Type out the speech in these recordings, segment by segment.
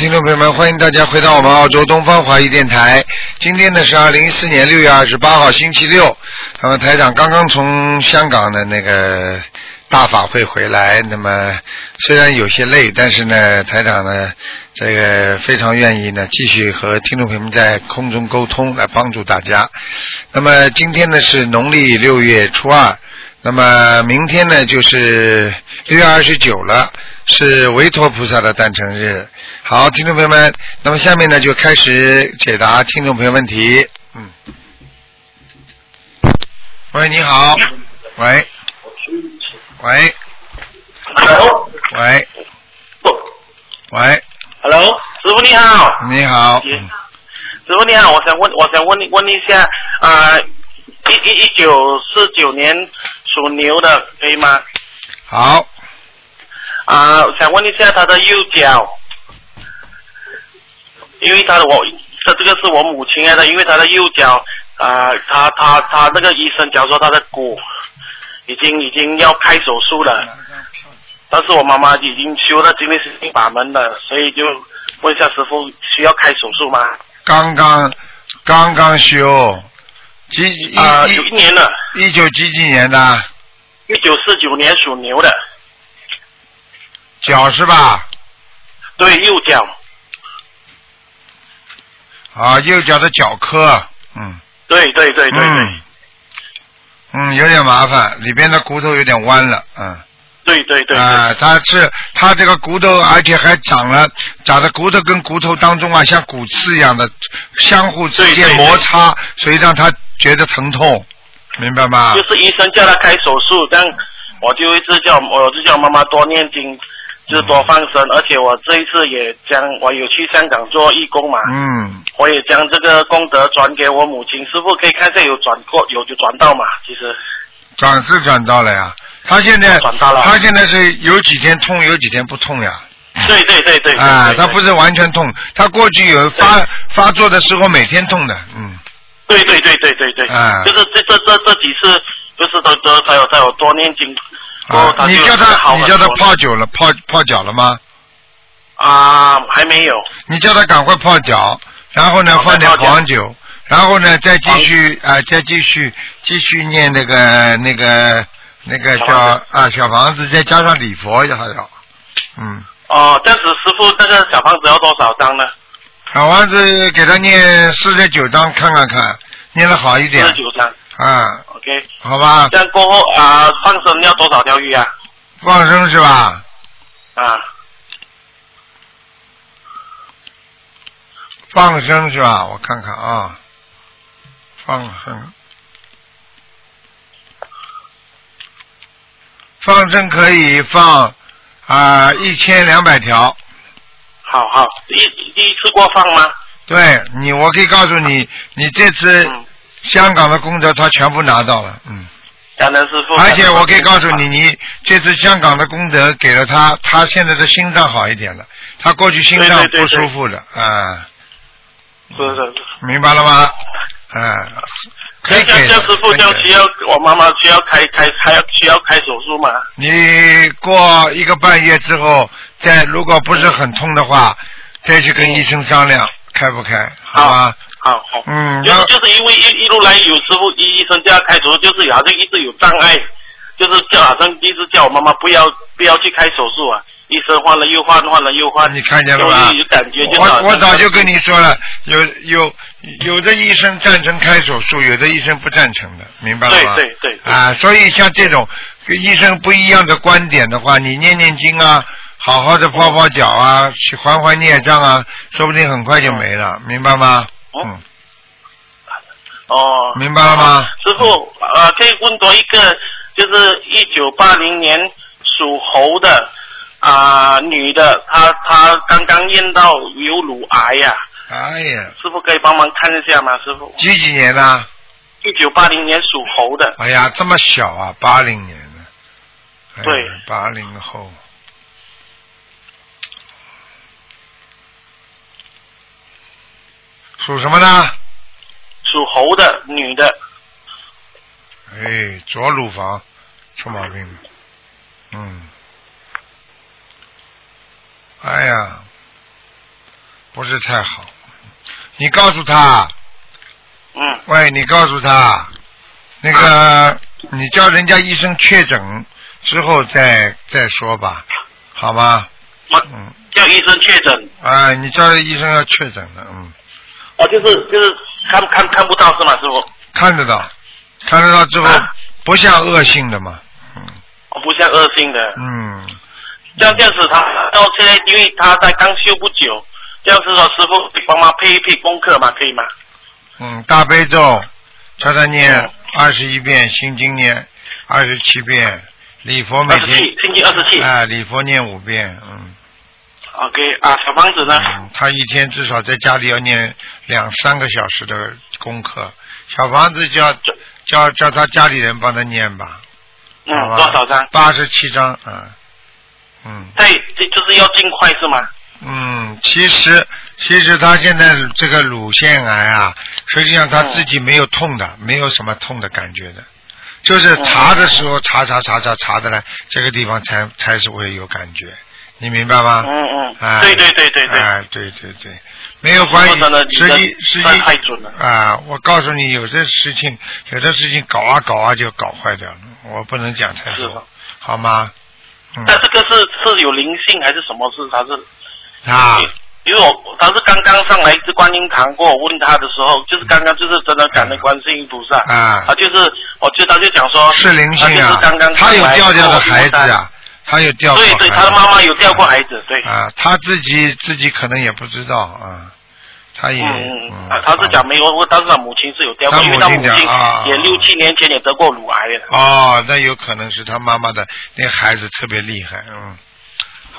听众朋友们，欢迎大家回到我们澳洲东方华语电台。今天呢是二零一四年六月二十八号，星期六。那么台长刚刚从香港的那个大法会回来，那么虽然有些累，但是呢，台长呢这个非常愿意呢继续和听众朋友们在空中沟通，来帮助大家。那么今天呢是农历六月初二，那么明天呢就是六月二十九了。是维陀菩萨的诞辰日。好，听众朋友们，那么下面呢就开始解答听众朋友问题。嗯。喂，你好。喂。喂。Hello，喂。喂，Hello，师傅你好。你好。师傅你好，我想问，我想问你问一下，啊、一一一九四九年属牛的可以吗？好，啊、我想问一下他的右脚，因为他的我这这个是我母亲来的，因为他的右脚啊、他他他那个医生讲说他的骨已经已经要开手术了，但是我妈妈已经修了今天是新把门了，所以就问一下师傅需要开手术吗？刚刚刚刚修，几一啊、有一一年的，一九几几年的？一九四九年属牛的，脚是吧？对，右脚，啊，右脚的脚科，嗯。对对对对对、嗯，嗯，有点麻烦，里边的骨头有点弯了，嗯，对对对对，啊，它是它这个骨头，而且还长了，长的骨头跟骨头当中啊，像骨刺一样的，相互之间摩擦，所以让他觉得疼痛，明白吗？就是医生叫他开手术，但我就一直叫我就叫妈妈多念经，就是多放生，而且我这一次也将我有去香港做义工嘛，嗯，我也将这个功德转给我母亲，师傅可以看一下有转过有就转到嘛，其实。转是转到了呀，他现在他现在是有几天痛，有几天不痛呀。对对对对啊，他不是完全痛，他过去有发发作的时候每天痛的，嗯。对对对对对对，啊就是这这这这几次就是都都他有他有多念经，过后啊，你叫他，你叫他泡酒了，泡泡脚了吗？啊还没有，你叫他赶快泡脚，然后呢放点黄酒，然后呢再继续啊、再继续继续念那个那个那个叫小啊小房子，再加上礼佛还要，嗯，哦，这样子师傅这个小房子要多少张呢？小房子给他念四十九章看看看，念的好一点四十九张啊，，OK。好吧，这样过后啊、放生要多少条鱼啊？放生是吧？啊，放生是吧？我看看啊，放生，放生可以放啊一千两百条。好好，第一第一次过放吗？对你，我可以告诉你，你这次嗯，香港的功德他全部拿到了，嗯，感恩师傅。而且我可以告诉你，你这次香港的功德给了他，他现在的心脏好一点了，他过去心脏不舒服的啊，是是是。明白了吗？啊，可以给的像像师傅这样可以给需要，我妈妈需要开开还要需要开手术吗？你过一个半月之后，再如果不是很痛的话，再去跟医生商量开不开，好吧？好好。嗯，就是就是因为一一路来有时候医医生叫他开手术，就是好像一直有障碍，就是叫好像一直叫我妈妈不要不要去开手术啊。医生换了又换，换了又换，你看见了吧有感觉就是我我早就跟你说了，有有有的医生赞成开手术，有的医生不赞成的，明白了吗？对对对对。啊，所以像这种跟医生不一样的观点的话，你念念经啊，好好的泡泡脚啊，去还还孽障啊，说不定很快就没了，明白吗？哦。嗯，哦，明白了吗？师傅，呃，可以问多一个，就是一九八零年属猴的啊、女的，她她刚刚验到有乳癌呀、哎呀，师傅可以帮忙看一下吗？师傅，几几年的？一九八零年属猴的，哎呀，这么小啊，八零年的。哎对八零后。属什么呢？属猴的女的，哎，左乳房出毛病了。嗯。哎呀，不是太好。你告诉他，嗯，喂，你告诉他，那个你叫人家医生确诊之后再再说吧，好吗？我嗯，叫医生确诊，啊，你叫医生要确诊的，嗯，哦，就是就是看看看不到是吗，师傅？看得到，看得到之后啊。不像恶性的嘛，嗯。哦，不像恶性的。嗯，这样这样子他，到现在因为他在刚修不久，这样子说师傅你帮忙配一配功课嘛，可以吗？嗯，大悲咒叫他念嗯二十一遍，心经念二十七遍，礼佛每天二十七，星期二十七。啊，礼佛念五遍，嗯。OK 啊，小房子呢？嗯，他一天至少在家里要念两三个小时的功课。小房子叫叫叫他家里人帮他念吧，嗯多少张？八十七张，嗯嗯对，这就是要尽快是吗？嗯，其实其实他现在这个乳腺癌啊，实际上他自己没有痛的，没有什么痛的感觉的，就是查的时候查查查查查的呢，这个地方才才是会有感觉，你明白吗？嗯嗯，哎，对对对对对。哎，对对对，没有关系实际实际太准了啊！我告诉你，有些事情，有的事情搞啊搞啊就搞坏掉了，我不能讲太多，好吗？嗯但这个是是有灵性还是什么事？他是啊，因为我他是刚刚上来一次观音堂过，我问他的时候，就是刚刚就是真的感恩观世音菩萨啊。他就是我就他就讲说是灵性啊。刚刚，他有掉掉的过孩子啊，他有掉过对对，他的妈妈有掉过孩子，对，啊，他自己自己可能也不知道啊，他也他他是讲没有，我但是他母亲是有掉过，因为他母亲也六七年前也得过乳癌的，哦，那有可能是他妈妈的那孩子特别厉害，嗯，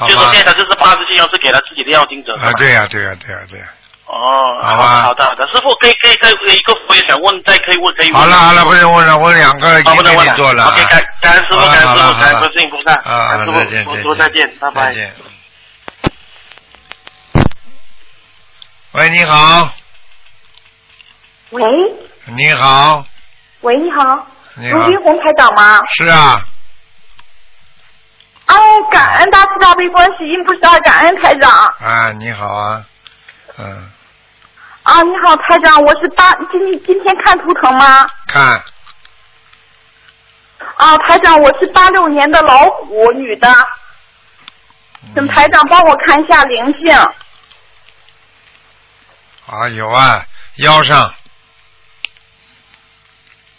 就是现，在就是八十七张是给他自己的要经者是啊，对呀、对呀、对呀、对呀、哦，好的好的好的，师傅可以可以再有一个我也想问，再可以问可以问。好了好了，不能问了，我两个已经好不能问了。给你做了。OK，感感恩师傅，好了感恩师傅，感恩好了好了观世音菩萨，啊，师傅，师傅再见，拜拜再。见。喂，你好，喂你好，喂，你好，你好卢，军红台长吗？是啊，哦，感恩大慈大悲观世音菩萨，感恩台长。啊，你好啊，嗯，啊，你好，台长，我是八今今天看图腾吗？看啊，台长，我是八六年的老虎，女的，请台长帮我看一下灵性。啊有啊，腰上，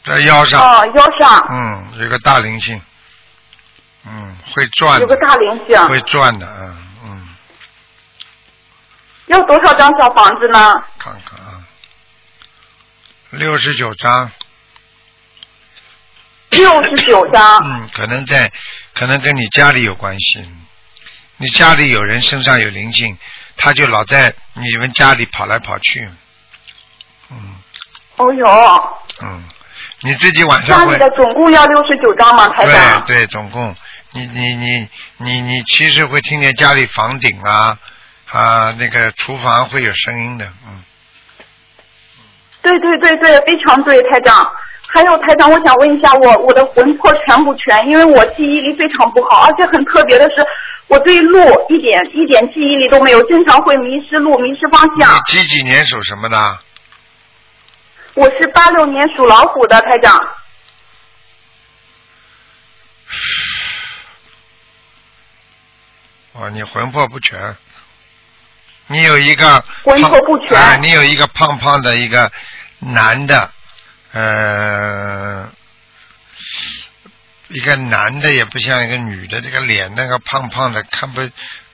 在腰上，哦，腰上嗯，有个大灵性，嗯，会转有个，大灵性，会转的，嗯嗯，要多少张小房子呢？看看啊，六十九张。六十九张。嗯，可能在，可能跟你家里有关系。你家里有人身上有灵性，他就老在你们家里跑来跑去。嗯哦哟，嗯，你自己晚上会家里的总共要六十九张吗，台长？对对，总共你你你你你其实会听见家里房顶啊啊那个厨房会有声音的，嗯，对对对对，非常对，台长。还有台长，我想问一下，我我的魂魄全不全？因为我记忆力非常不好，而且很特别的是，我对路一点一点记忆力都没有，经常会迷失路、迷失方向。你几几年属什么的？我是八六年属老虎的台长。哦，你魂魄不全，你有一个魂魄不全啊你有一个胖胖的一个男的，呃，一个男的也不像一个女的，这个脸那个胖胖的，看不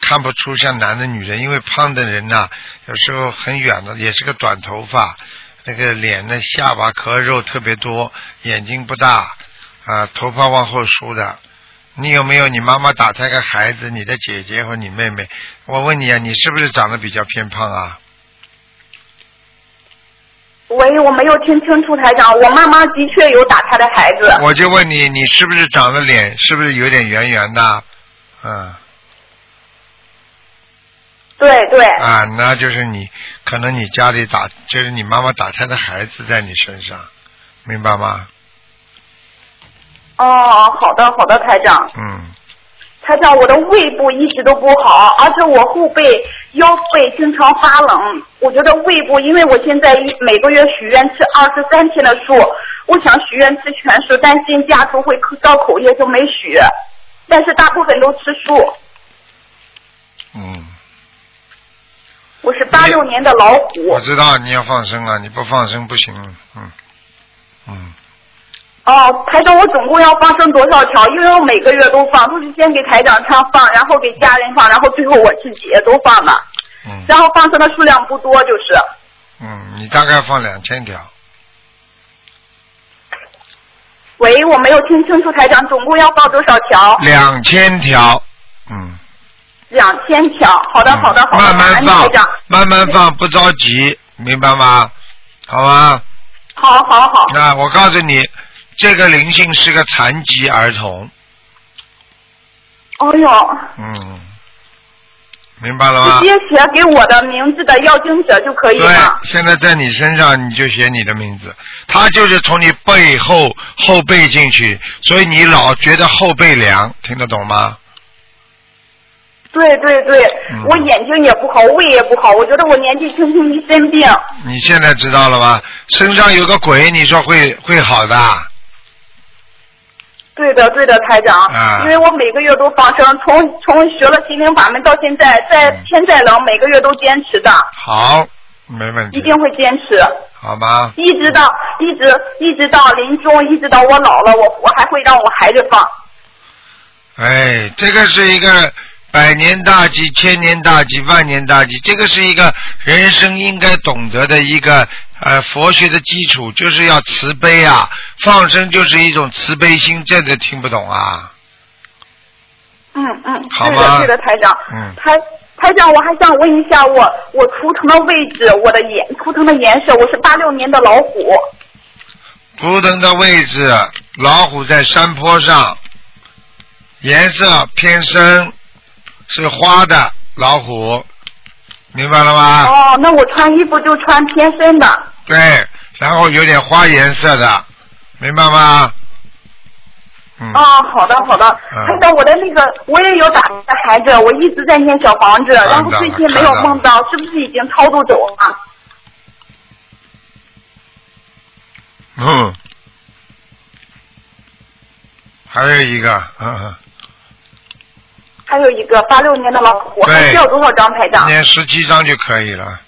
看不出像男的女的，因为胖的人呐、有时候很远的，也是个短头发，那个脸的下巴壳肉特别多，眼睛不大，啊，头发往后梳的。你有没有你妈妈打胎个孩子，你的姐姐或你妹妹？我问你啊，你是不是长得比较偏胖啊？喂，我没有听清楚台长，我妈妈的确有打胎的孩子。我就问你，你是不是长得脸是不是有点圆圆的？嗯，对对，啊，那就是你可能你家里打就是你妈妈打胎的孩子在你身上，明白吗？哦，好的好的，台长。嗯，台长，我的胃部一直都不好，而且我后背、腰背经常发冷。我觉得胃部，因为我现在一每个月许愿吃二十三天的素，我想许愿吃全素，担心家族会造口业就没许，但是大部分都吃素。嗯，我是八六年的老虎我。知道你要放生啊，你不放生不行。嗯嗯，哦，台长，我总共要放生多少条？因为我每个月都放，都是先给台长上放，然后给家人放，然后最后我自己也都放了。嗯然后放生的数量不多，就是。嗯，你大概放两千条。喂，我没有听清楚，台长总共要放多少条？两千条。嗯。两千条。好的，好的，好的。慢慢放台长。，慢慢放，不着急，明白吗？好吗？好好好。那我告诉你，这个灵性是个残疾儿童，哦哟，嗯，明白了吗直？接写给我的名字的要经者就可以了对？，现在在你身上你就写你的名字，他就是从你背后后背进去，所以你老觉得后背凉，听得懂吗？对对对，嗯我眼睛也不好，胃也不好，我觉得我年纪轻轻一生病。你现在知道了吧？身上有个鬼，你说会会好的？对的，对的，台长，啊。因为我每个月都放生，从从学了心灵法门到现在，再嗯。天再冷，每个月都坚持的，好，没问题。一，定会坚持，好吗？一直到一直一直到临终，一直到我老了，我我还会让我孩子放。哎，这个是一个百年大计、千年大计、万年大计，这个是一个人生应该懂得的一个呃佛学的基础，就是要慈悲啊，放生就是一种慈悲心，这个听不懂啊？嗯嗯，好的对的，台长。嗯台台长，我还想问一下我我图腾的位置，我的颜图腾的颜色，我是八六年的老虎。图腾的位置，老虎在山坡上，颜色偏深，是花的老虎，明白了吗？哦，那我穿衣服就穿偏深的。对，然后有点花颜色的，明白吗？嗯。哦，好的好的。嗯台长，我的那个我也有打的孩子，我一直在念小房子，然后最近没有梦到，是不是已经超度走了？嗯，还有一个，嗯还有一个八六年的老虎，还需要多少张台嗯，长？念十七张就可以了。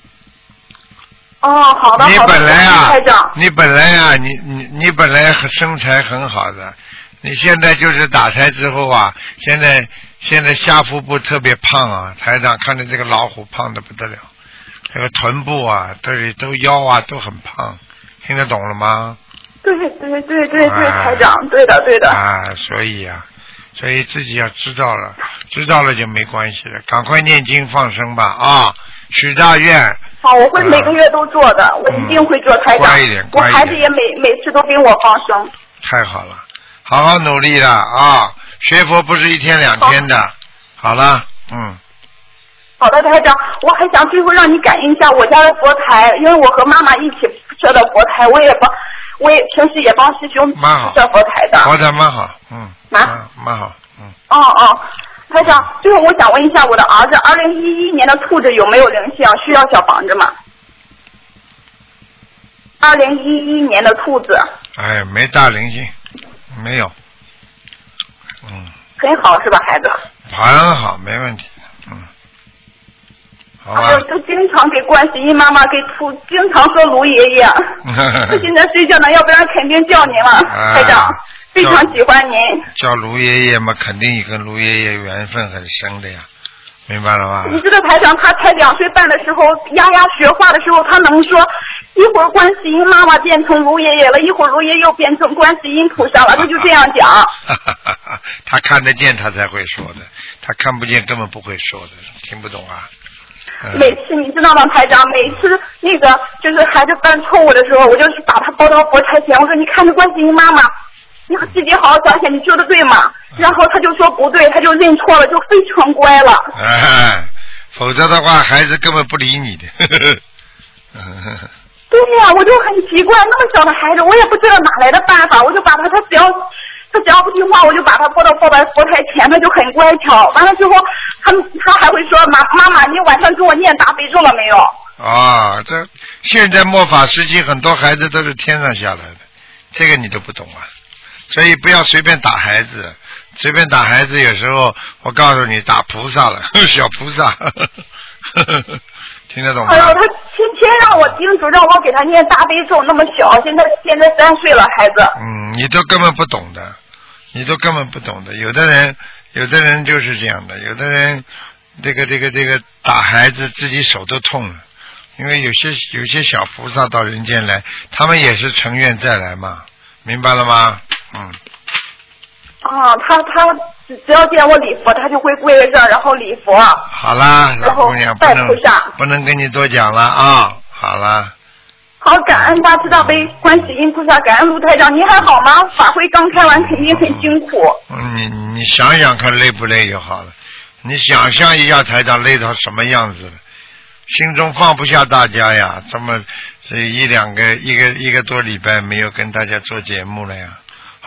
哦，好的你本来啊你本来啊，你你你本来很身材很好的，你现在就是打胎之后啊，现在现在下腹部特别胖啊，台长看着这个老虎胖的不得了，这个臀部啊，这里都腰啊都很胖，听得懂了吗？对对对对对，啊台长，对的对的。啊，所以啊，所以自己要知道了，知道了就没关系了，赶快念经放生吧啊，许大愿，好，我会每个月都做的，我一定会做台长嗯乖一点。我乖一点孩子也每每次都给我放生。太好了，好好努力了啊！学佛不是一天两天的。好了，嗯，好的，台长，我还想最后让你感应一下我家的佛台，因为我和妈妈一起设的佛台，我也帮，我也平时也帮师兄设佛台的。佛台蛮好，嗯，啊蛮蛮好，嗯，哦哦，台长，最后我想问一下我的儿子，二零一一年的兔子有没有灵性？需要小房子吗？二零一一年的兔子哎，没大灵性，没有，嗯，很好是吧，孩子？很好，没问题，嗯，好吧还有，就经常给观世音妈妈给兔，经常说卢爷爷。他现在睡觉呢，要不然肯定叫您了，啊台长，非常喜欢您。叫卢爷爷嘛，肯定跟卢爷爷缘分很深的呀，明白了吗？你知道台长他才两岁半的时候，丫丫学话的时候，他能说一会儿观世音妈妈变成卢爷爷了，一会儿卢爷又变成观世音菩萨了，他 就这样讲。他看得见，他才会说的；他看不见，根本不会说的，听不懂啊。嗯每次你知道吗，台长，每次那个就是孩子犯错误的时候，我就是把他抱到佛台前，我说你看着观世音妈妈，你自己好好想想，你说的对吗？然后他就说不对，他就认错了，就非常乖了。哎，否则的话，孩子根本不理你的。对呀、我就很奇怪，那么小的孩子，我也不知道哪来的办法，我就把他，他只要他只要不听话，我就把他抱到抱到佛台前，他就很乖巧。完了之后，他他还会说妈妈妈，你晚上给我念大悲咒了没有？啊，这现在末法时期，很多孩子都是天上下来的，这个你都不懂啊。所以不要随便打孩子，随便打孩子，有时候我告诉你，打菩萨了，小菩萨，听得懂吗？哎呦，他天天让我叮嘱，让我给他念大悲咒，那么小，现在现在三岁了，孩子。嗯，你都根本不懂的，你都根本不懂的。有的人，有的人就是这样的，有的人这个这个这个打孩子，自己手都痛了。因为有些有些小菩萨到人间来，他们也是成愿再来嘛，明白了吗？嗯。啊，他他只只要见我礼佛，他就会跪在这儿，然后礼佛。好啦，老然后姑娘，不拜能菩萨不能跟你多讲了啊。好啦，好，感恩大慈大悲观世音菩萨，感恩卢台长，您还好吗？法会刚开完，肯定很辛苦。嗯你你想想看累不累就好了。你想象一下台长累到什么样子了，心中放不下大家呀。这么这一两个一个一个多礼拜没有跟大家做节目了呀。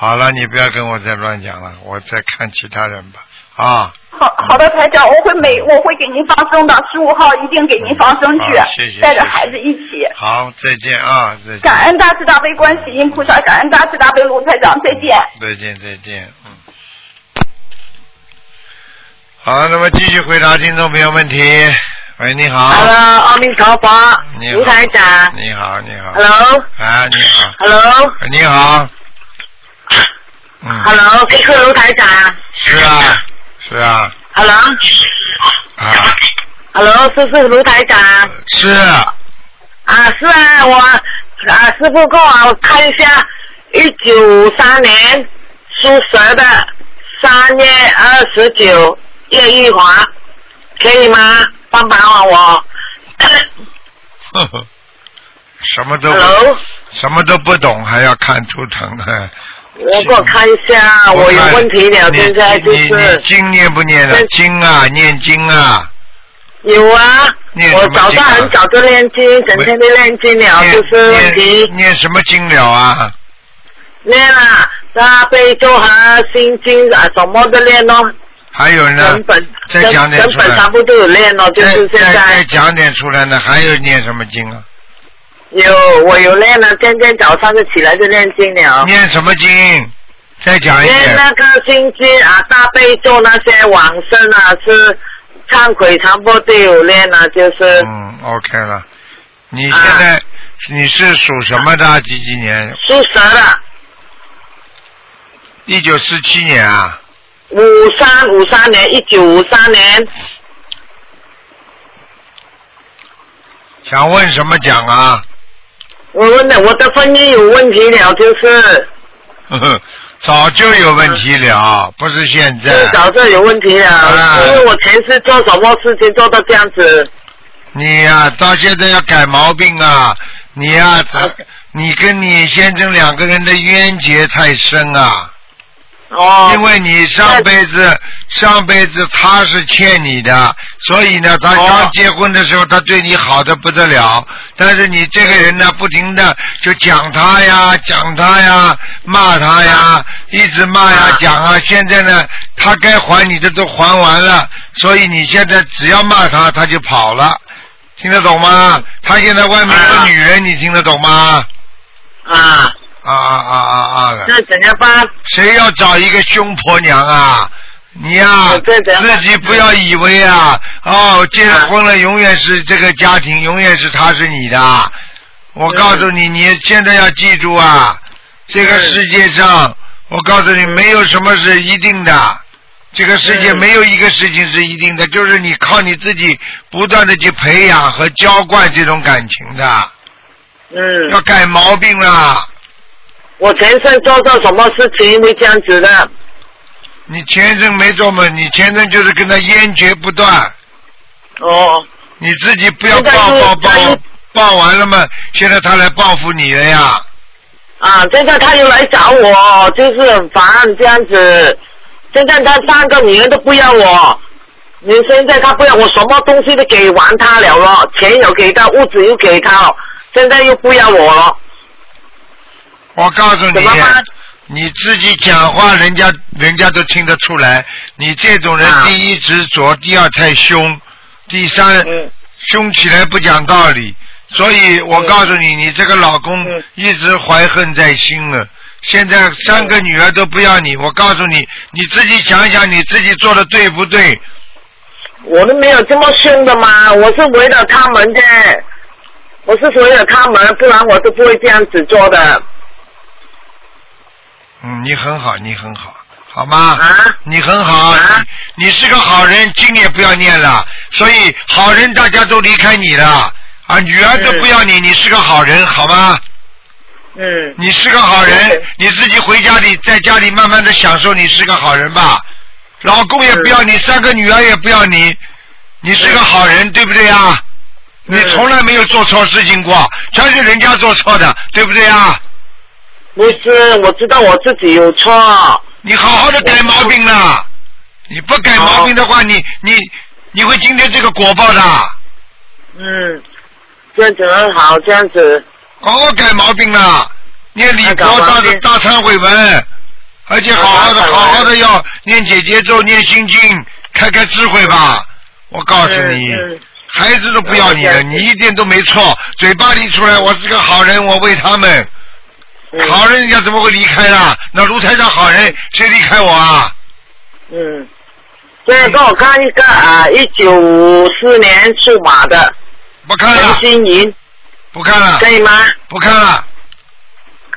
好了，你不要跟我再乱讲了，我再看其他人吧。啊，好好的，台长，我会每我会给您放生的，十五号一定给您放生去好谢谢，带着孩子一起。好，再见啊，再见。感恩大慈大悲观世音菩萨，感恩大慈大悲卢台长，再见。再见，再见，嗯。好，那么继续回答听众朋友问题。喂，你好。Hello，阿弥陀佛，你好卢台长。你好，你好。Hello，Hello，啊，你好。你好。嗯。Hello，这是卢台长。是啊，是啊，Hello，Hello，啊，是是卢台长？是啊，是啊，我啊，师傅给我看一下，一九三年属蛇的，三月二十九，叶玉华，可以吗？帮帮我。呵呵，什么都不 Hello，什么都不懂，还要看图腾呢。我给我看一下，我有问题了，现在就你你是经念不念了？经啊，念经啊。有啊，念什么我早上很早就念经，整天都念经了，就是问题念念什么经了啊？念了大悲咒和心经啊，什么都练哦，还有呢整？本再讲点出来整本全部都有练哦，就再是现再再讲点出来呢？还有念什么经啊？有我有练了，天天早上就起来就练经了。念什么经？再讲一遍。念那个心经啊，大悲咒那些往生啊，是忏悔差不多都有练了，就是嗯，OK 了。你现在、你是属什么的？几几年？属蛇的，一九四七年啊。五三五三年，一九五三年。想问什么讲啊？我问的，我的婚姻有问题了，就是呵呵，早就有问题了，不是现就在。早就有问题了，啊因为我前世做什么事情做到这样子，你呀、到现在要改毛病啊！你呀、这你跟你先生两个人的冤结太深啊！哦，因为你上辈子上辈子他是欠你的，所以呢，他哦刚结婚的时候他对你好的不得了，但是你这个人呢，不停的就讲他呀，讲他呀，骂他呀，一直骂呀啊。讲啊，现在呢，他该还你的都还完了，所以你现在只要骂他，他就跑了，听得懂吗？他现在外面有啊女人，你听得懂吗？啊，啊啊啊啊啊！那怎样办？谁要找一个凶婆娘啊？你呀、自己不要以为啊，哦，结了婚了，永远是这个家庭，永远是他是你的。我告诉你，你现在要记住啊，这个世界上，我告诉你，没有什么是一定的。这个世界嗯没有一个事情是一定的，就是你靠你自己不断的去培养和浇灌这种感情的，嗯要嗯，改毛病了。我前生做错什么事情会这样子的？你前生没做嘛？你前生就是跟他冤绝不断，哦，你自己不要报报报报完了嘛？现在他来报复你了呀！啊，现在他又来找我，就是很烦这样子。现在他三个女人都不要我，你现在他不要我，什么东西都给完他了咯，钱有给他，物质又给他了，现在又不要我了，我告诉你你自己讲话，人家人家都听得出来。你这种人，啊。第一执着，第二太凶，第三嗯。凶起来不讲道理。所以我嗯告诉你，你这个老公嗯。一直怀恨在心了。现在三个女儿都不要你，我告诉你，你自己想想你自己做的对不对？我都没有这么凶的嘛，我是为了他们的，我是为了他们，不然我都不会这样子做的嗯，你很好，你很好，好吗？啊。你很好，啊你你是个好人，经也不要念了，所以好人大家都离开你了啊，女儿都不要你，你是个好人，好吗？嗯你是个好人，你自己回家里，在家里慢慢的享受，你是个好人吧？老公也不要你，三个女儿也不要你，你是个好人，对不对啊？你嗯从来没有做错事情过，全是人家做错的，对不对啊？不是，我知道我自己有错。你好好的改毛病了，你不改毛病的话，你你你会今天这个果报的。嗯，这样子很好，这样子。好好改毛病了，念礼佛大的大忏悔文，而且好好的好好的要念姐姐咒、念心经，开开智慧吧。我告诉你，孩子都不要你了，嗯你一点都没错，嘴巴里出来我是个好人，我为他们，嗯好人人家怎么会离开啦？那卢台长好人，谁离开我啊？嗯，现在给我看一个啊，一九五四年属马的不看了，心莹，不看了可，以吗？不看了，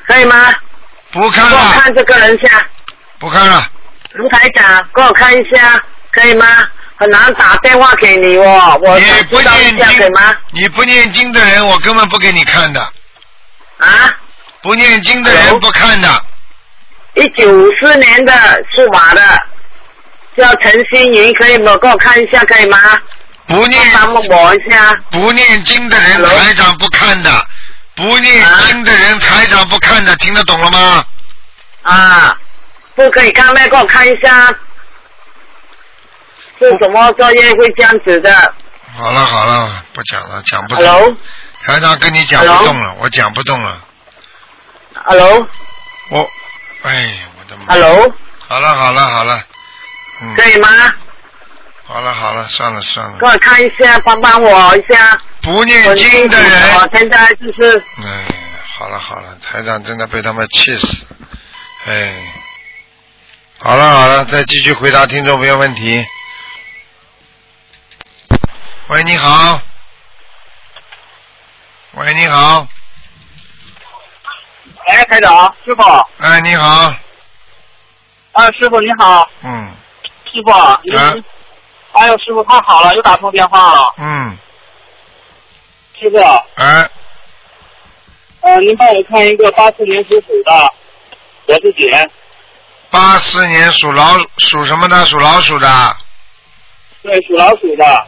可以吗？不看了，给我看这个人下，不看了。卢台长，给我看一下，可以吗？很难打电话给你哦，我你不念经的人，我根本不给你看的。啊，不念经的人不看的。一九五四年的属马的，叫陈心莹，可以吗？给我看一下，可以吗？不念一下。不念经的人，台长不看的。不念经的人，台长不看的，听得懂了吗？啊，不可以看麦，给我看一下，是什么作业会这样子的好了好了，不讲了，讲不动。？Hello，Hello，台长跟你讲不？动了，我讲不动了。我，哎，我的妈！Hello，好了好了好了，嗯，可以吗？好了好了，算了算了给。我看一下，帮帮我一下。不念经的人我人，现在就是哎，好了好了，台长真的被他们气死。哎，好了好了，再继续回答听众朋友问题。喂，你好。喂，你好。哎，台长，师傅，哎，你好。啊，师傅你好，嗯。师傅，您，啊。哎呦，师傅太好了，又打通电话了，嗯，师傅，哎，呃，您帮我看一个八四年属虎的，我自己，八四年属老属什么的？属老鼠的。对，属老鼠的，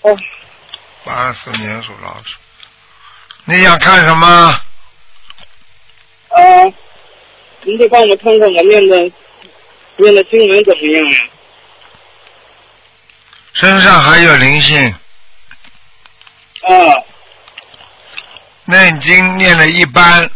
哦，八四年属老鼠。你想看什么？呃，您就帮我看看我念的念的经文怎么样呀？身上还有灵性，啊，念经念的一般，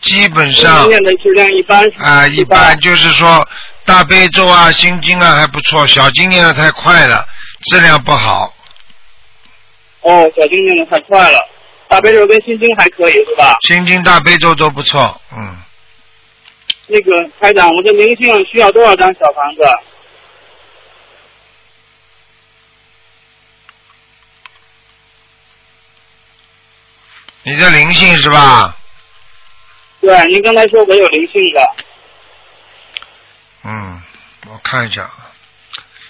基本上念的质量一般，啊一般，就是说大悲咒啊、心经啊还不错，小经念的太快了，质量不好。哦，小经念的太快了，大悲咒跟心经还可以是吧？心经、大悲咒都不错，嗯，那个台长，我的灵性需要多少张小房子？你的灵性是吧？对，您刚才说我有灵性的，嗯，我看一下啊，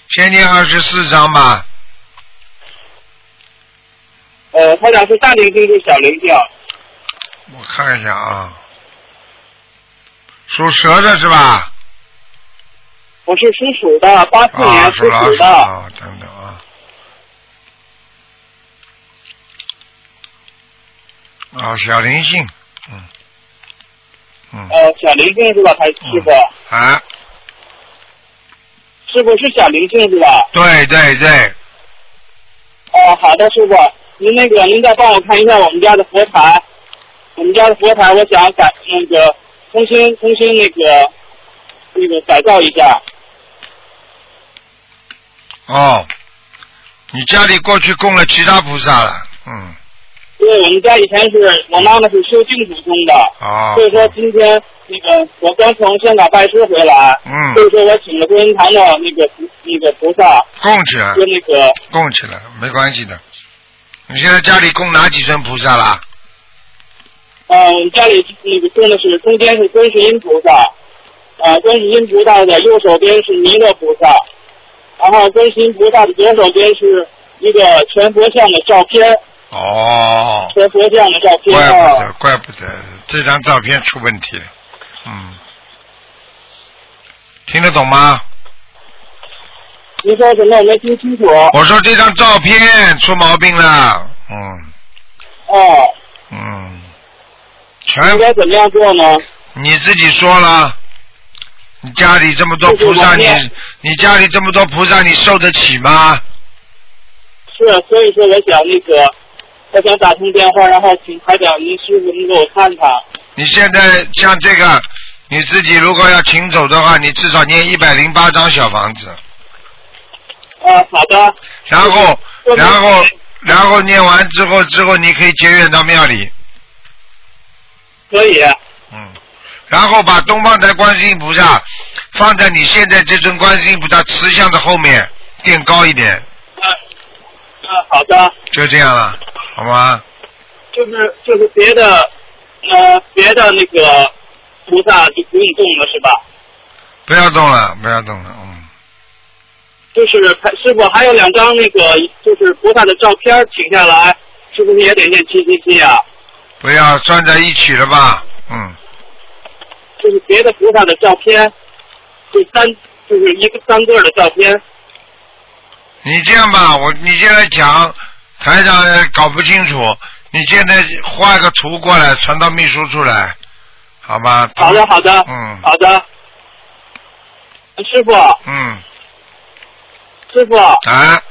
先念二十四章吧。呃，台长是大灵性是小灵性？我看一下啊，属蛇的是吧？我是属鼠的，八四啊，年属老鼠属的。啊，等等啊。啊，小灵性，嗯，嗯，呃，小灵性是吧，台师傅？啊，师傅是小灵性是吧？对对对，哦，好的，师傅，您那个您再帮我看一下我们家的佛台，我们家的佛台，我想改那个重新重新那个那个改造一下。哦，你家里过去供了其他菩萨了，嗯，对，我们家以前是我妈妈是修净土宗的，哦，所以说今天那个我刚从香港拜师回来，嗯所以说我请了观音堂的那个那个菩萨供起来，跟那个供起来，没关系的。你现在家里供哪几尊菩萨啦？呃，我们家里那个供的是中间是观世音菩萨，啊、观世音菩萨的右手边是弥勒菩萨，然后观世音菩萨的左手边是一个全佛像的照片，哦，全佛像的照片怪不得啊，，怪不得这张照片出问题了，嗯，听得懂吗？您说什么？我没听清楚。我说这张照片出毛病了，嗯哦，嗯，全应该怎么样做呢？你自己说了，你家里这么多菩萨，你你家里这么多菩萨，你受得起吗？是，所以说我想那个，我想打通电话，然后请台长您师傅您给我看看。你现在像这个，你自己如果要请走的话，你至少念一百零八张小房子，啊，好的。然后然后然后念完之后之后，你可以结缘到庙里，可以。嗯，然后把东方台观世音菩萨放在你现在这尊观世音菩萨慈像的后面，垫高一点，啊啊，好的。就这样了，好吗？就是就是别的呃别的那个菩萨就不用动了是吧？不要动了，不要动了，嗯，就是师傅还有两张那个就是菩萨的照片请下来，是不是也得念七七七啊？不要算在一起了吧，嗯，就是别的菩萨的照片，就单就是一个单个的照片。你这样吧，我你现在讲，台长也搞不清楚，你现在画个图过来，传到秘书处来，好吧？好的好的，嗯好的。师傅，嗯，师傅，啊，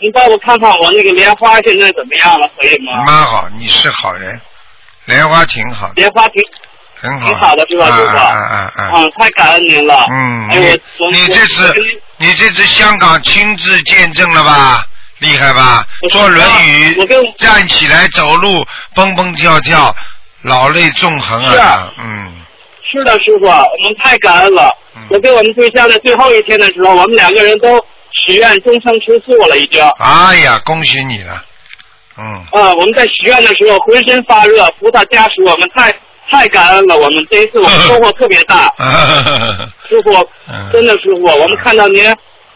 您帮我看看我那个莲花现在怎么样了，可以吗？蛮好，你是好人，莲花挺好的，莲花挺很好，挺好的是吧啊师傅啊啊啊啊！嗯，太感恩您了。嗯，哎我我你你这我次你这次香港亲自见证了吧？厉害吧？我坐轮椅站起来走路，蹦蹦跳跳，老泪纵横是啊啊！嗯，是的，师傅，我们太感恩了。嗯我跟我们对象在最后一天的时候，我们两个人都许愿终生吃素了，已经。哎呀，恭喜你了，嗯，啊，我们在许愿的时候浑身发热，菩萨加持我们太太感恩了。我们这一次我们收获特别大，师傅嗯，真的师傅，我们看到您，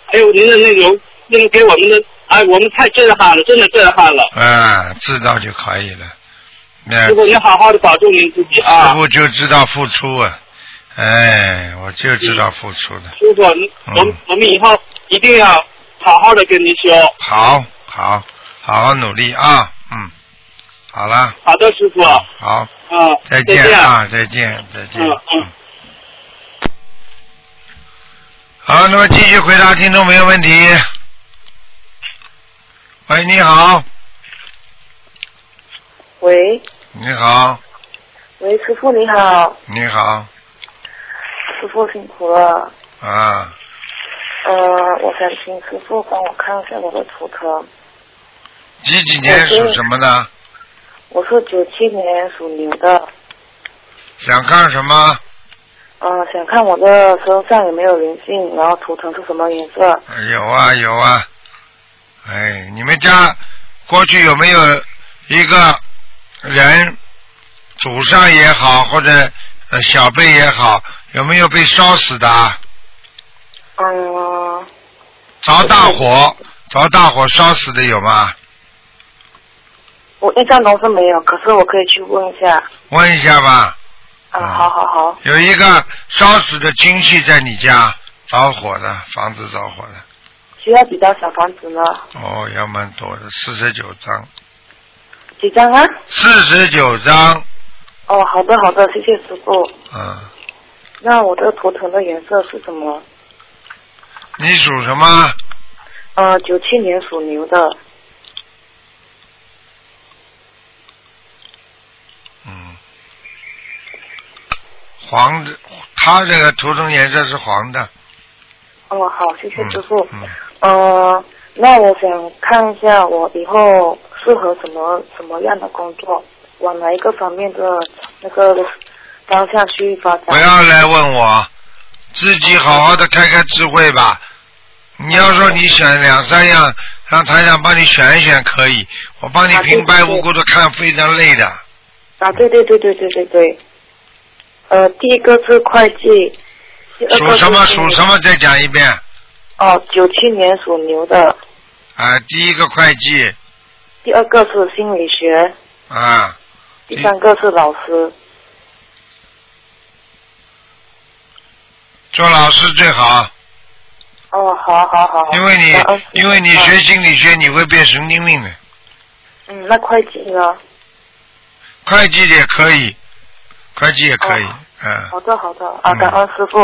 还有您的那种那个给我们的，哎，我们太震撼了，真的震撼了。啊，知道就可以了。那师傅，你好好的保重您自己啊师啊。傅就知道付出啊，哎，我就知道付出的。师傅，我们嗯我们以后一定要好好的跟您修。好，好，好好努力啊，嗯，好了，好的，师傅。好，嗯，再见见啊，再见，再见。嗯嗯。好，那么继续回答听众朋友问题。喂，你好，喂你好，喂，师傅你好，你好，师傅辛苦了。啊，呃，我想请师傅帮我看一下我的图腾。几几年属什么的？我是九七年属牛的，想看什么？呃，想看我的身上有没有灵性，然后图腾是什么颜色？有啊有啊，哎，你们家过去有没有一个人，祖上也好，或者呃小辈也好，有没有被烧死的？嗯，着大火，着大火烧死的有吗？我印象中是没有，可是我可以去问一下。问一下吧。啊，嗯好好好，有一个烧死的亲戚在你家着火的，房子着火的，需要几张小房子呢？哦，要蛮多的，四十九张，几张啊？四十九张。哦，好的好的，谢谢师傅。嗯。那我的图腾的颜色是什么？你属什么？呃，九七年属牛的。嗯。黄，他这个图腾颜色是黄的。哦，好，谢谢师傅。嗯。嗯呃，那我想看一下我以后。适合什么什么样的工作，往哪一个方面的那个方向去发展。不要来问我，自己好好的开开智慧吧。你要说你选两三样，让台长帮你选一选可以，我帮你啊平白无故的看非常累的。啊，对对对对对对对。呃，第一个是会计，属什么属什么？再讲一遍。哦，九七年属牛的，啊，第一个会计第二个是心理学，啊，第三个是老师。做老师最好，哦，好好好。因为你因为你学心理学，你会变神经病的。嗯，那会计呢？会计也可以，会计也可以，哦嗯，好的好的啊，嗯感恩师傅，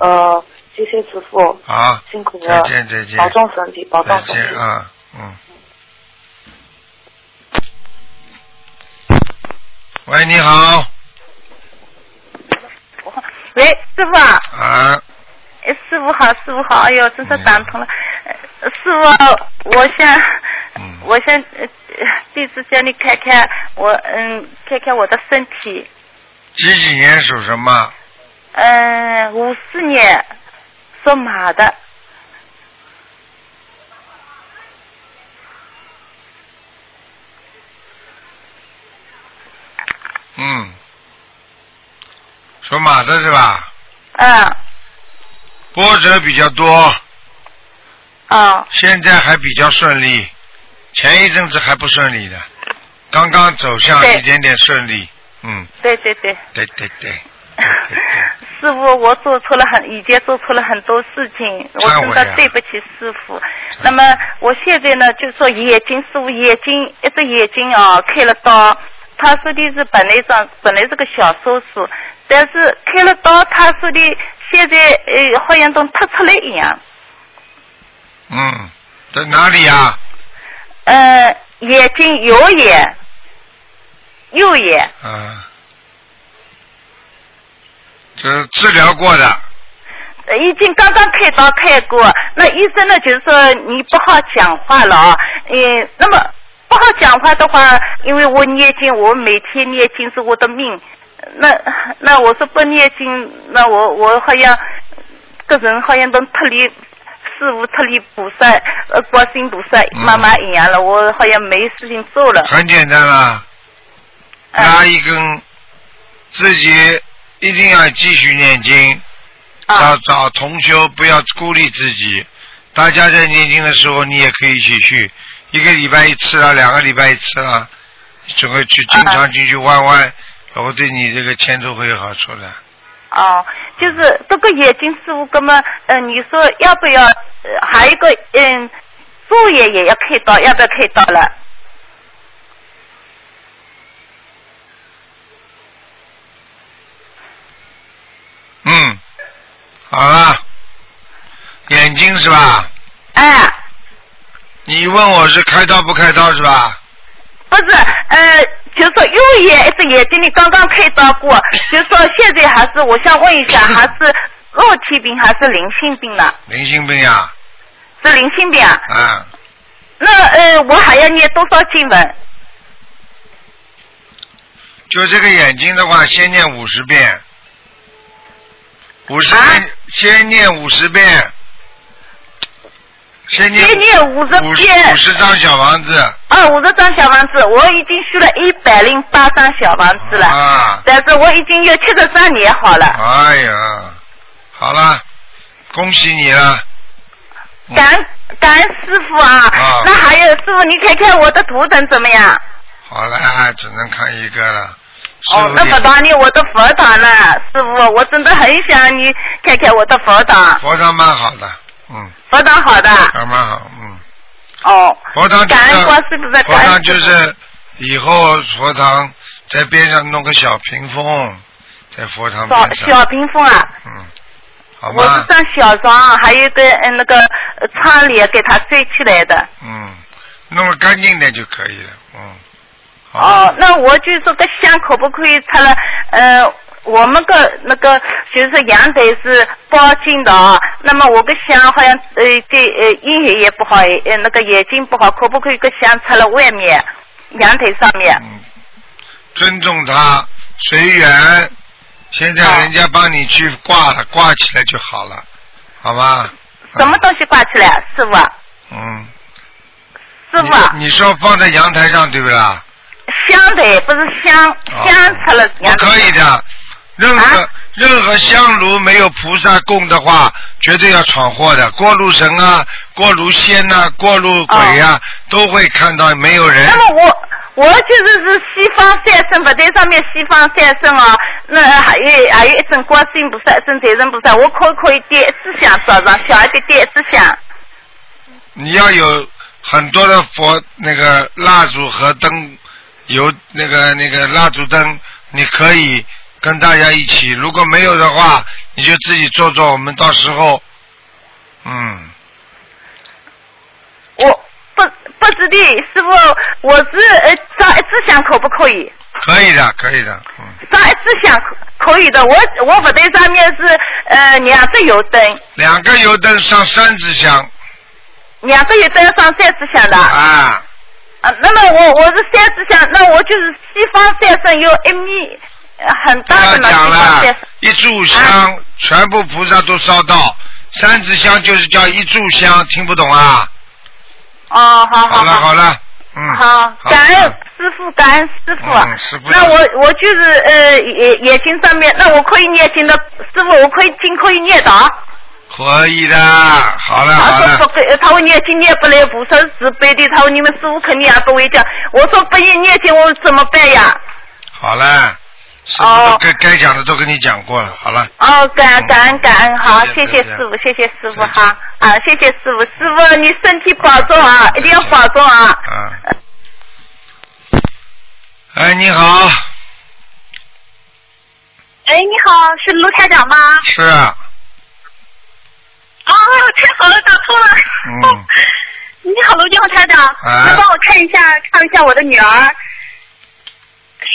呃，谢谢师傅，好，辛苦了再，见再见，保重身体，保重再身体。见啊，嗯。喂，你好，喂，师傅啊，啊，哎师傅好，师傅好，哎呦，真是打通了。呃师傅，我想，嗯我想呃弟子叫你看看我，嗯，看看我的身体。几几年属什么？嗯，五四年属马的。嗯，属马的是吧？嗯，波折比较多，哦，现在还比较顺利，前一阵子还不顺利的，刚刚走向一点点顺利，嗯，对对对。对对对，师傅，我做错了很，以前做错了很多事情，我真的对不起师傅。那么我现在呢，就说眼睛，师傅眼睛一只眼睛啊开了刀，他说的是本来长本来是个小手术，但是开了刀，他说的现在呃好像都凸出来一样，嗯，在哪里呀、呃眼睛右眼，右眼，啊？这是治疗过的，呃已经刚刚开刀开过，那医生呢就是说你不好讲话了啊，嗯，那么不好讲话的话，因为我念经，我每天念经是我的命，那那我说不念经，那我我好像个人好像都脱离师傅脱离菩萨呃观世音菩萨嗯。妈妈一样了，我好像没事情做了。很简单啦，嗯。拿一根，自己一定要继续念经，找啊。找同修，不要孤立自己。大家在念经的时候，你也可以一起去，一个礼拜一次啊，两个礼拜一次啊，这个去经常进去玩玩，然后对你这个前途会有好处的。哦，就是这个眼睛师傅，那么嗯，你说要不要？呃，还有一个嗯，左眼也要开刀，要不要开刀了？嗯，好了，眼睛是吧？哎，你问我是开刀不开刀是吧？不是，呃，就说右眼一只眼睛你刚刚开刀过，就说现在还是，我想问一下，还是肉体病还是灵性病呢？灵性病呀，是灵性病啊？啊，那呃，我还要念多少经文？就这个眼睛的话，先念五十遍，五十啊遍，先念五十遍，先念先念五十五十遍五十张小房子啊，五十张小房子，我已经修了一百零八张小房子了，啊！但是我已经有七十三年好了。哎呀，好了，恭喜你了。嗯感恩感恩师傅啊！啊那还有师傅，你看看我的图腾怎么样？好了，只能看一个了。哦那你不当你我的佛堂了，师傅，我真的很想你看看我的佛堂，佛堂蛮好的，嗯，佛堂好的。还蛮好，嗯。哦，佛堂就感恩是观世音菩萨，佛堂就是以后佛堂在边上弄个小屏风，在佛堂傅小边上，小屏风啊，嗯，好我是吗？张小床，还有一个嗯那个呃窗帘给它塞起来的。嗯，弄得干净点就可以了，嗯。好哦，那我就说个香可不可以拆了？呃，我们个那个就是阳台是包金的啊，那么我个香好像呃对呃阴影也不好，呃那个眼睛不好，可不可以个香插了外面阳台上面？嗯，尊重他，随缘。现在人家帮你去挂了，挂起来就好了，好吗？什么东西挂起来，师傅？嗯，师傅啊，你你说放在阳台上对不啦？香台不是香哦香插了阳台上。可以的，任何、啊任何香炉没有菩萨供的话，绝对要闯祸的。过路神啊，过路仙呐、过路鬼呀、都会看到没有人哦那。么我我就是是西方三圣，佛台上面西方三圣啊，那还有还有一尊观世音菩萨，一尊财神菩萨，我可不可以点一支香烧上，小一点点一支香？你要有很多的佛那个蜡烛和灯，有那个那个蜡烛灯，你可以跟大家一起。如果没有的话，你就自己做做。我们到时候，嗯，我不不知道，师傅，我是呃烧一支香可不可以？可以的，可以的，嗯，烧一支香可可以的，我我佛台上面是呃两个油灯，两个油灯上三支香两个油灯上三支香的。啊。啊，那么我我是三支香，那我就是西方三圣有一米呃很不大的嘛，要讲了。，一炷香、全部菩萨都烧到，三支香就是叫一炷香，听不懂啊？哦，好好了好好了，嗯，好，感恩嗯师傅，感恩师傅。啊嗯师傅那我我就是呃眼眼睛上面，那我可以念经的，师傅，我可以经可以念的啊。可以的，好了好了他说不，给，他说念经念不来，菩萨是慈悲的。他说你们师傅肯定也不会讲。我说不念念经，我怎么办呀？好了，师傅哦该该讲的都跟你讲过了，好了，哦，感感恩感恩，好，谢谢师傅，谢谢师傅再见。哈，啊，谢谢师傅，师傅你身体保重啊，一定要保重啊。啊。哎，你好，哎，你好，是卢台长吗？是啊，啊，太好了，打通了。嗯。你好，卢金红台长，哎。能帮我看一下看一下我的女儿，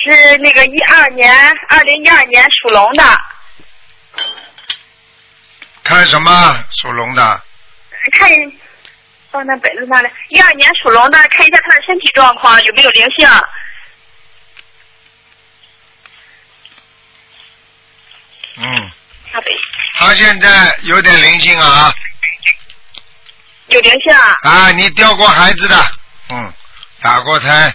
是那个一二年，二零一二年属龙的，看什么属龙的？看放在本子上了，一二年属龙的，看一下他的身体状况有没有灵性。嗯，他现在有点灵性啊有灵性啊。啊！你掉过孩子的，嗯，打过胎，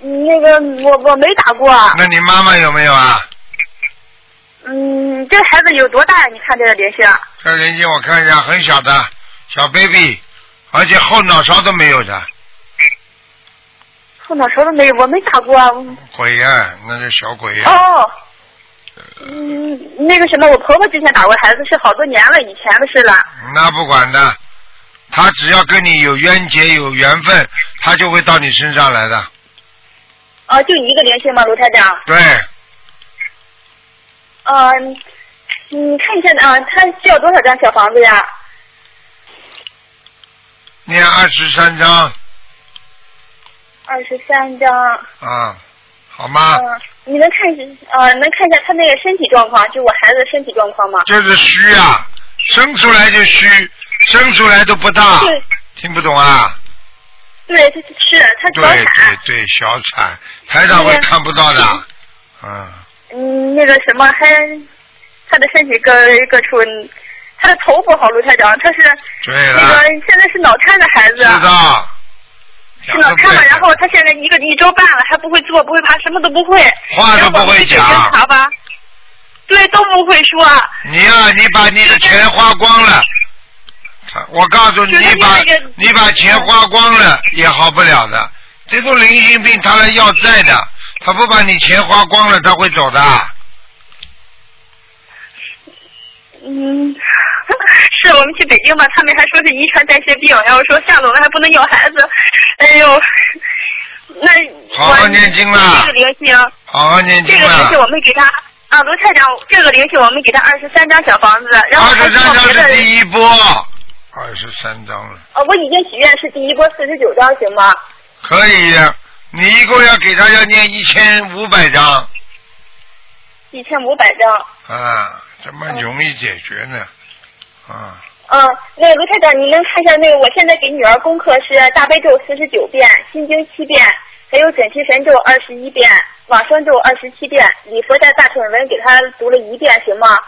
那个我我没打过，那你妈妈有没有啊？嗯，这孩子有多大呀？你看这个灵性？这灵性我看一下，很小的小 baby，而且后脑勺都没有的，后脑勺都没有，我没打过。啊鬼呀、那是小鬼呀、哦，嗯，那个什么，我婆婆之前打过孩子，是好多年了，以前的事了。那不管的，他只要跟你有冤结有缘分，他就会到你身上来的。哦，就一个灵性吗，卢台长？对，嗯、你看一下啊、他需要多少张小房子呀？念二十三张二十三张。啊，好吗？嗯、你能看一呃，能看一下他那个身体状况，就我孩子的身体状况吗？就是虚啊，生出来就虚，生出来都不大，听不懂啊？对，他是他对小产对。对，小产，台长会看不到的。嗯，嗯，那个什么，还他的身体各各处，他的头不好，卢台长，他是对那个，现在是脑瘫的孩子。知道。是脑瘫了，然后他现在一个一周半了，还不会坐，不会爬，什么都不会。话都不会讲检查吧。对，都不会说。你呀、你把你的钱花光了。我告诉你，你把你把钱花光了也好不了的。这种灵性病他来要债的，他不把你钱花光了，他会走的。嗯，是我们去北京吧，他们还说是遗传代谢病，然后说下楼了还不能要孩子。哎呦，那好好念经啦这个灵性，好好念经这个灵性。我们给他啊，卢太长，这个灵性我们给他二十三张小房子，然后二还十三章需要别的是第一波，二十三章了，啊，我已经许愿是第一波四十九张，行吗？可以。你一共要给他要念一千五百章，一千五百张。啊，这么容易解决呢，啊，嗯，那个卢台长，你能看一下那个？我现在给女儿功课是大悲咒四十九遍，心经七遍，还有准提神咒二十一遍，往生咒二十七遍，礼佛在大乘文给她读了一遍，行吗？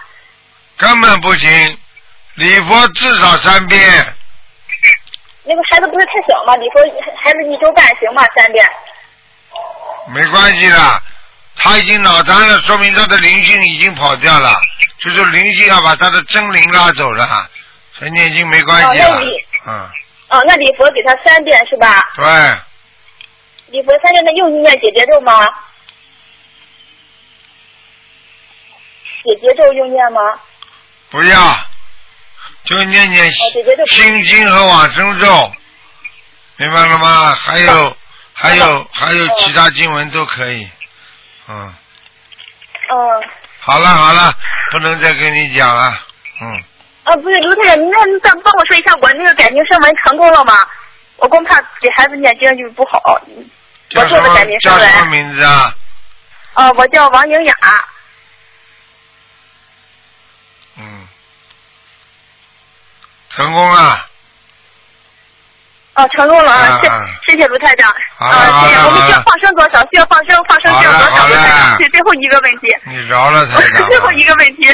根本不行，礼佛至少三遍，那个孩子不是太小吗？礼佛孩子一周半行吗？三遍。没关系的，他已经脑瘫了，说明他的灵性已经跑掉了，就是灵性要把他的真灵拉走了，所以念经没关系了哦那你，嗯，哦，那礼佛给他三遍是吧？对，礼佛三遍，那又念姐姐咒吗？姐姐咒用念吗？不要，就念念。心经和往生咒，明白了吗？还有还有还有其他经文都可以，嗯，嗯。好了好了，不能再跟你讲了，嗯，啊，不是刘太太，您那你再帮我说一下，我那个改名声文成功了吗？我光怕给孩子念经就不好。我做的改名声文。叫什么名字啊？啊，我叫王宁雅。嗯，成功了，哦，成功了啊！谢啊谢谢卢台长。啊，谢谢。我们需要放生多少？需要放生放生需要多少？卢台长，这最后一个问题。你饶了台长 最后一个问题，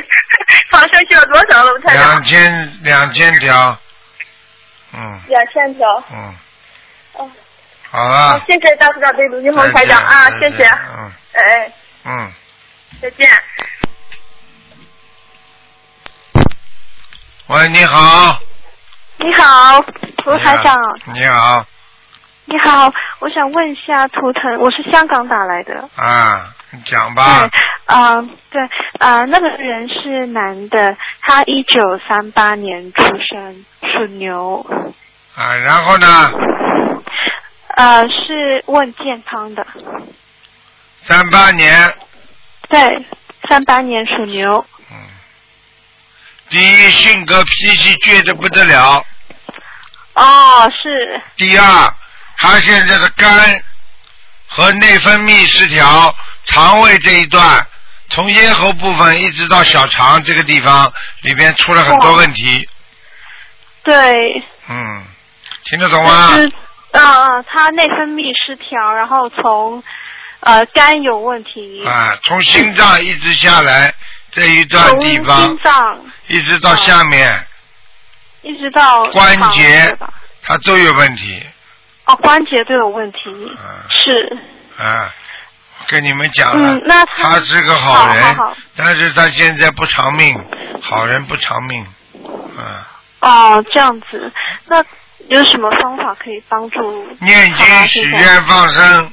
放生需要多少？卢台长两？千两千条，嗯两千条。嗯，哦，好了好，，谢谢大慈大悲卢金红台长啊，谢谢。嗯哎，嗯。再见。喂，你好，你好，卢台长。你好，你好，我想问一下图腾，我是香港打来的。啊，你讲吧。对，，啊、对，啊、那个人是男的，他一九三八年出生，属牛，啊，然后呢，呃，是问健康的，三八年，对，三八年属牛，第一性格脾气倔得不得了，哦，是，第二，他现在的肝和内分泌失调，肠胃这一段，从咽喉部分一直到小肠这个地方里边出了很多问题，对，嗯，听得懂吗？就是，啊、啊，他内分泌失调，然后从呃肝有问题，啊，从心脏一直下来这一段地方。心，脏一直到下面。一直到关节对吧它都有问题哦，关节都有问题，是，啊！跟你们讲了，嗯那他他是个好人，好好好但是他现在不偿命，好人不偿命，啊！哦，这样子，那有什么方法可以帮助念经、许愿、放生，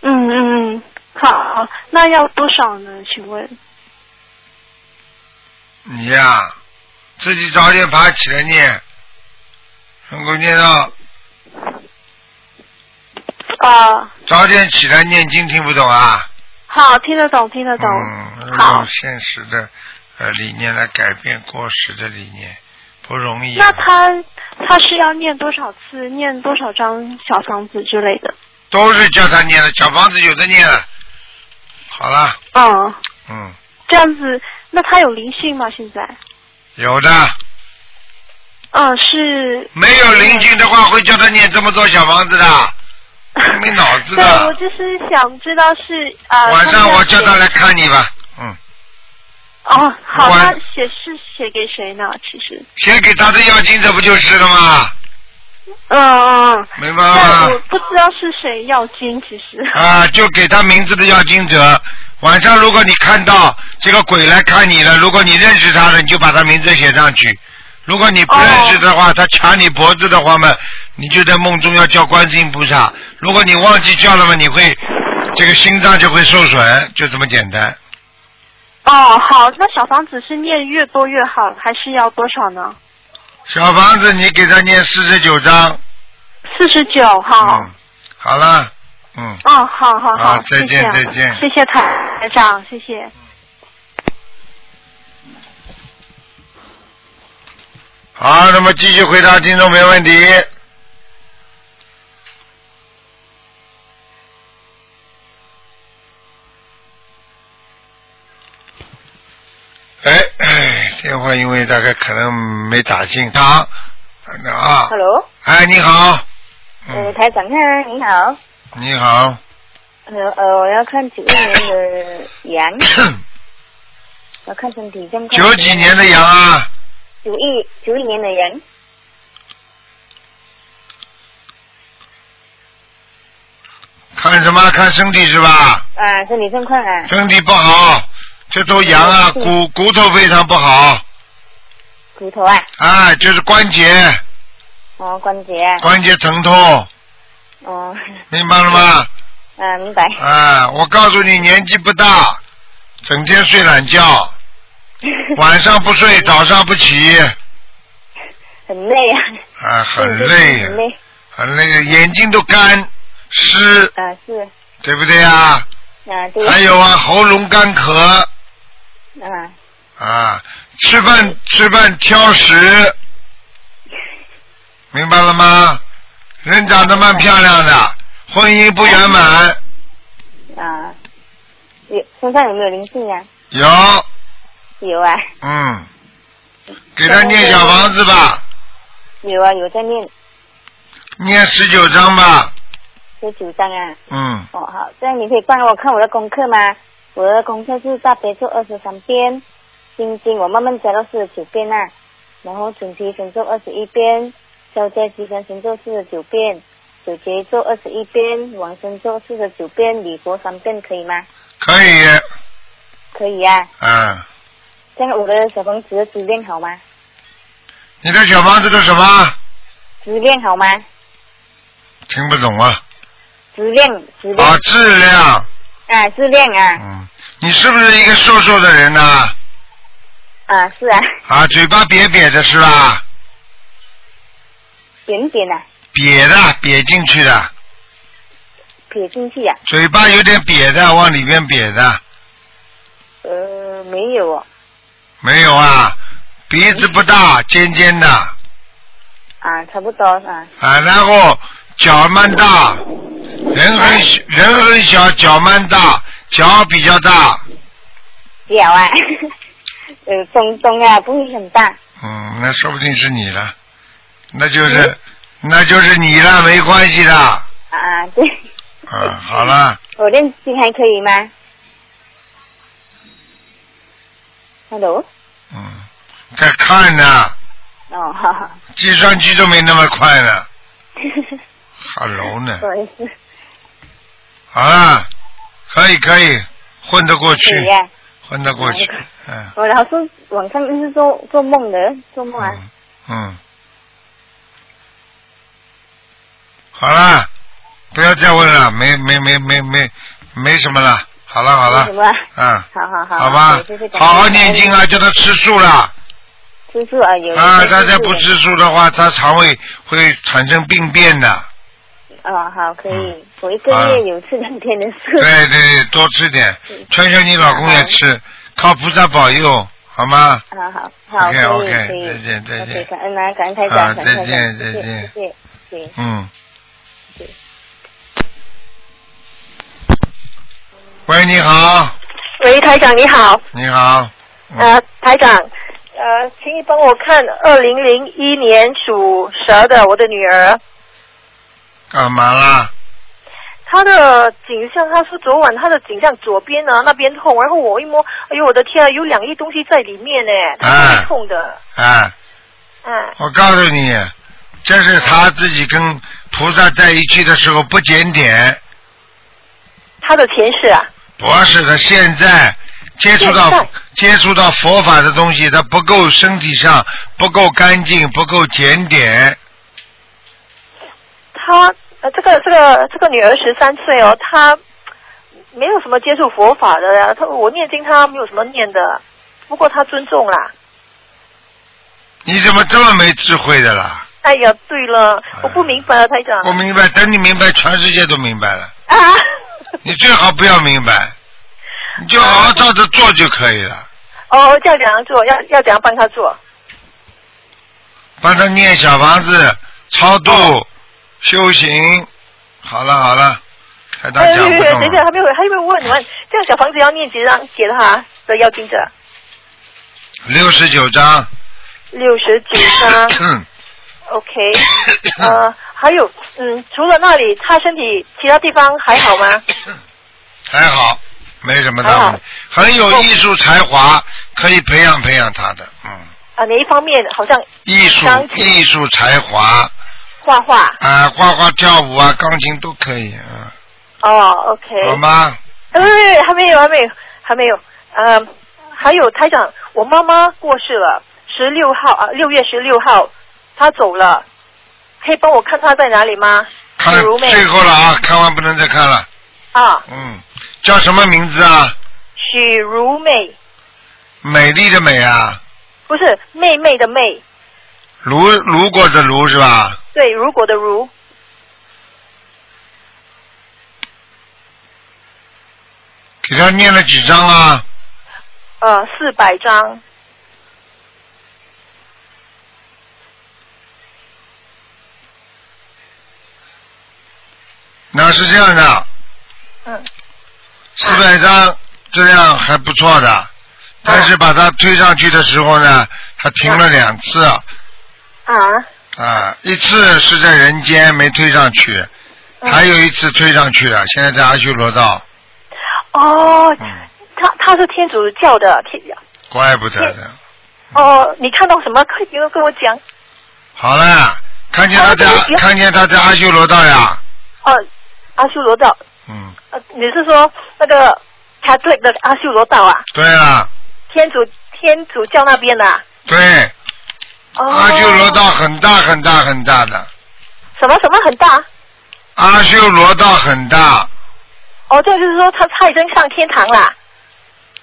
嗯嗯嗯，好那要多少呢？请问？你呀、自己早点爬起来念，能够念到啊，早点起来念经，听不懂啊？好，听得懂，听得懂。嗯，好用现实的呃理念来改变过时的理念，不容易、那啊。他他是要念多少次，念多少张小房子之类的？都是叫他念的，小房子有的念了。好了，嗯，嗯，这样子，那他有灵性吗？现在？有的，嗯，是。没有灵性的话会叫他念这么多小房子的，没脑子 对，我。就是想知道是啊。晚上我叫他来看你吧，嗯，哦，好，晚那写是写给谁呢？其实，写给他的要经这不就是了吗？嗯嗯，明白但我？不知道是谁要经，其实。啊，就给他名字的要经者。晚上如果你看到这个鬼来看你了，如果你认识他了，你就把他名字写上去。如果你不认识的话，他掐你脖子的话嘛，你就在梦中要叫观世音菩萨。如果你忘记叫了嘛，你会这个心脏就会受损，就这么简单。哦，好，那小房子是念越多越好，还是要多少呢？小房子你给他念四十九章，四十九，好。嗯，好了，嗯，哦，好好好再谢谢啊见再见谢谢台台长，谢谢。好，那么继续回答听众没问题。哎，电话因为大概可能没打进。好，那啊，Hello，哎，你好，呃，台长啊，你好，你好，呃呃，我要看九一年的羊，我看身体健康。九几年的羊啊？九一九一年的羊，看什么？看身体是吧？啊，身体状况啊，身体不好，这头羊啊，骨骨头非常不好，骨头啊，啊，就是关节哦，关节啊，关节疼痛，哦，明白了吗？啊，明白。啊，我告诉你，年纪不大，整天睡懒觉，晚上不睡，早上不起，很累啊。啊，很累很，累。很累，眼睛都干湿，啊，是，对不对啊？啊，对。还有啊，喉咙干咳啊，啊，吃饭吃饭挑食，明白了吗？人长得蛮漂亮的，婚姻不圆满，啊，有身上有没有灵性啊？有，有啊，嗯，给他念小房子吧，有啊，有在念念十九章吧，十九章啊。嗯，哦，好，这样你可以帮我看我的功课吗？我的功课是大悲咒二十三遍，心经我慢慢加到四十九遍啊，然后准提神咒二十一遍，消灾吉祥神咒四十九遍，九节咒二十一遍，往生咒四十九遍，礼佛三遍，可以吗？可以，可以啊。嗯，这样我的小房子的质量好吗？你的小房子的什么？质量好吗？听不懂啊？质量，质量。啊，质量，啊，质量啊。嗯，你是不是一个瘦瘦的人呢、啊，是啊，啊，嘴巴瘪瘪的是吧？扁扁的，瘪的，瘪进去的，撇进去啊。嘴巴有点瘪的，往里面瘪的，呃，没有哦。没有啊？鼻子不大，尖尖的，啊，差不多啊。啊，然后脚蛮大，人很人很小，脚蛮大，脚比较大，脚啊，呃，中中啊，不会很大。嗯，那说不定是你了，那就是，那就是你了，没关系的，啊，对，嗯，好了，我练经还可以吗？Hello，嗯，在看呢，哦，好。好，计算机都没那么快呢，Hello 呢。不，好意思，好了，可以可以，混得过去混得过去，嗯。我老是晚上是做做梦的，做梦啊，嗯，好了，不要再问了，没没没没没没什么了，好了好了？嗯，好好好，好吧。好好念经啊，叫他吃素了。吃素啊，有啊，有他再不吃素的话，他肠胃会产生病变的。哦，好，可以，嗯。我一个啊。月有吃两天的素。对对对，多吃点，劝劝你老公也吃，靠菩萨保佑，好吗？好好好，OK，可以 OK，可以。再见再见。感恩啊，感恩台啊长，感恩台再见，再见。谢谢谢喂，你好，喂，台长你好，你好，呃，台长，呃，请你帮我看二零零一年属蛇的我的女儿，干嘛啦？她的颈项，她说昨晚她的颈项左边呢那边痛，然后我一摸，哎呦我的天啊，有两粒东西在里面呢，她痛的，哎，嗯，我告诉你，这是他自己跟菩萨在一起的时候不检点，他的前世啊，不是他，现在接触到接触到佛法的东西，他不够身体上不够干净，不够检点。他呃这个这个这个女儿十三岁哦，她没有什么接触佛法的呀，她我念经她没有什么念的，不过她尊重啦。你怎么这么没智慧的啦？哎呀，对了，我不明白了，台长。不明白，等你明白，全世界都明白了。啊，你最好不要明白，你就好好照着做就可以了。哦，这样怎样做？要要怎样帮他做？帮他念小房子，超度、哦修行。好了好了，台长哎，讲不等一下。还没有还没有问你们，这样小房子要念几张给他的要经者？六十九张。六十九张。OK，呃，还有，嗯，除了那里，他身体其他地方还好吗？还好，没什么大问题，很有艺术才华，可以培养培养他的，嗯。啊，哪一方面？好像艺术艺术才华。画画。啊，画画、跳舞啊，钢琴都可以啊。哦，OK。好吗？哎，还没有，还没有，还没有。嗯，还有台长，我妈妈过世了，十六号啊，六月十六号。他走了，可以帮我看他在哪里吗？看最后了啊，看完不能再看了。啊。嗯，叫什么名字啊？许如美。美丽的美啊。不是妹妹的妹。如如果的如是吧？对，如果的如。给他念了几张啊？呃，四百张。那是这样的，嗯，四百张质量还不错的，但是把它推上去的时候呢，它停了两次，啊，啊，一次是在人间没推上去，还有一次推上去了，现在在阿修罗道。哦，他他是天主教的天，怪不得的。哦，你看到什么？快点跟我讲。好了，看见他在看见他在阿修罗道呀。哦。阿修罗道，嗯，呃，你是说那个 Catholic 的阿修罗道啊？对啊。天主天主教那边的。对。哦阿修罗道很大很大很大的。什么什么很大？阿修罗道很大。哦，这就是说他他已经上天堂了。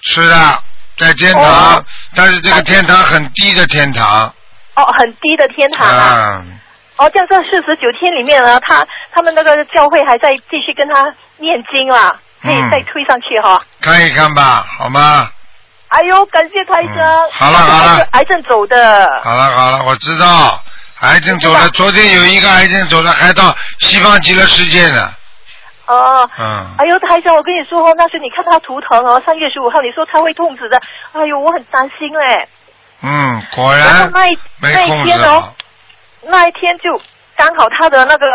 是的，在天堂，但是这个天堂很低的天堂。哦，很低的天堂啊。哦，这样在四十九天里面呢，他他们那个教会还在继续跟他念经啊，可以再推上去哈。看一看吧，好吗？哎呦，感谢台长。好了好了。癌症走的。好了好了，我知道，癌症走了。昨天有一个癌症走了，还到西方极乐世界呢。哦。嗯。哎呦，台长，我跟你说哦，那是你看他图腾哦，三月十五号你说他会痛死的，哎呦，我很担心嘞。嗯，果然。那一那一天哦。那一天就刚好他的那个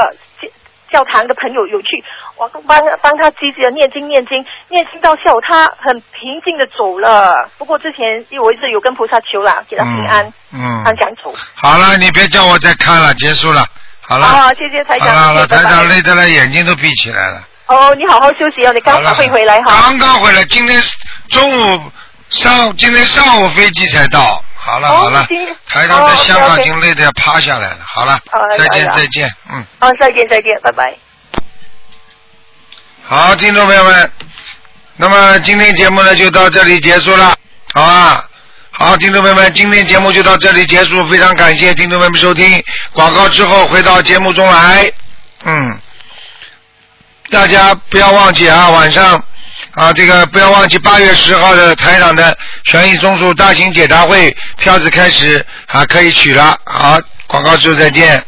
教教堂的朋友有去，我帮帮他积极的念经念经念经到下午，他很平静的走了。不过之前因为我一直有跟菩萨求啦，给他平安，嗯，安详走。好了，你别叫我再看了，结束了，好了。好，谢谢台长。好了，台长累得了，眼睛都闭起来了。哦，你好好休息哦，你刚刚会回来哈。刚刚回来，今天中午上，今天上午飞机才到。好了好了，台上在香港已经累得要趴下来了。好了，再见再见，嗯。好，再见再见，拜拜。好，听众朋友们，那么今天节目呢就到这里结束了，好吧？好，听众朋友们，今天节目就到这里结束，非常感谢听众朋友们收听。广告之后回到节目中来，嗯，大家不要忘记啊，晚上。啊，这个不要忘记八月十号的台长的权益综述大型解答会票子开始啊，可以取了。好，广告之后再见。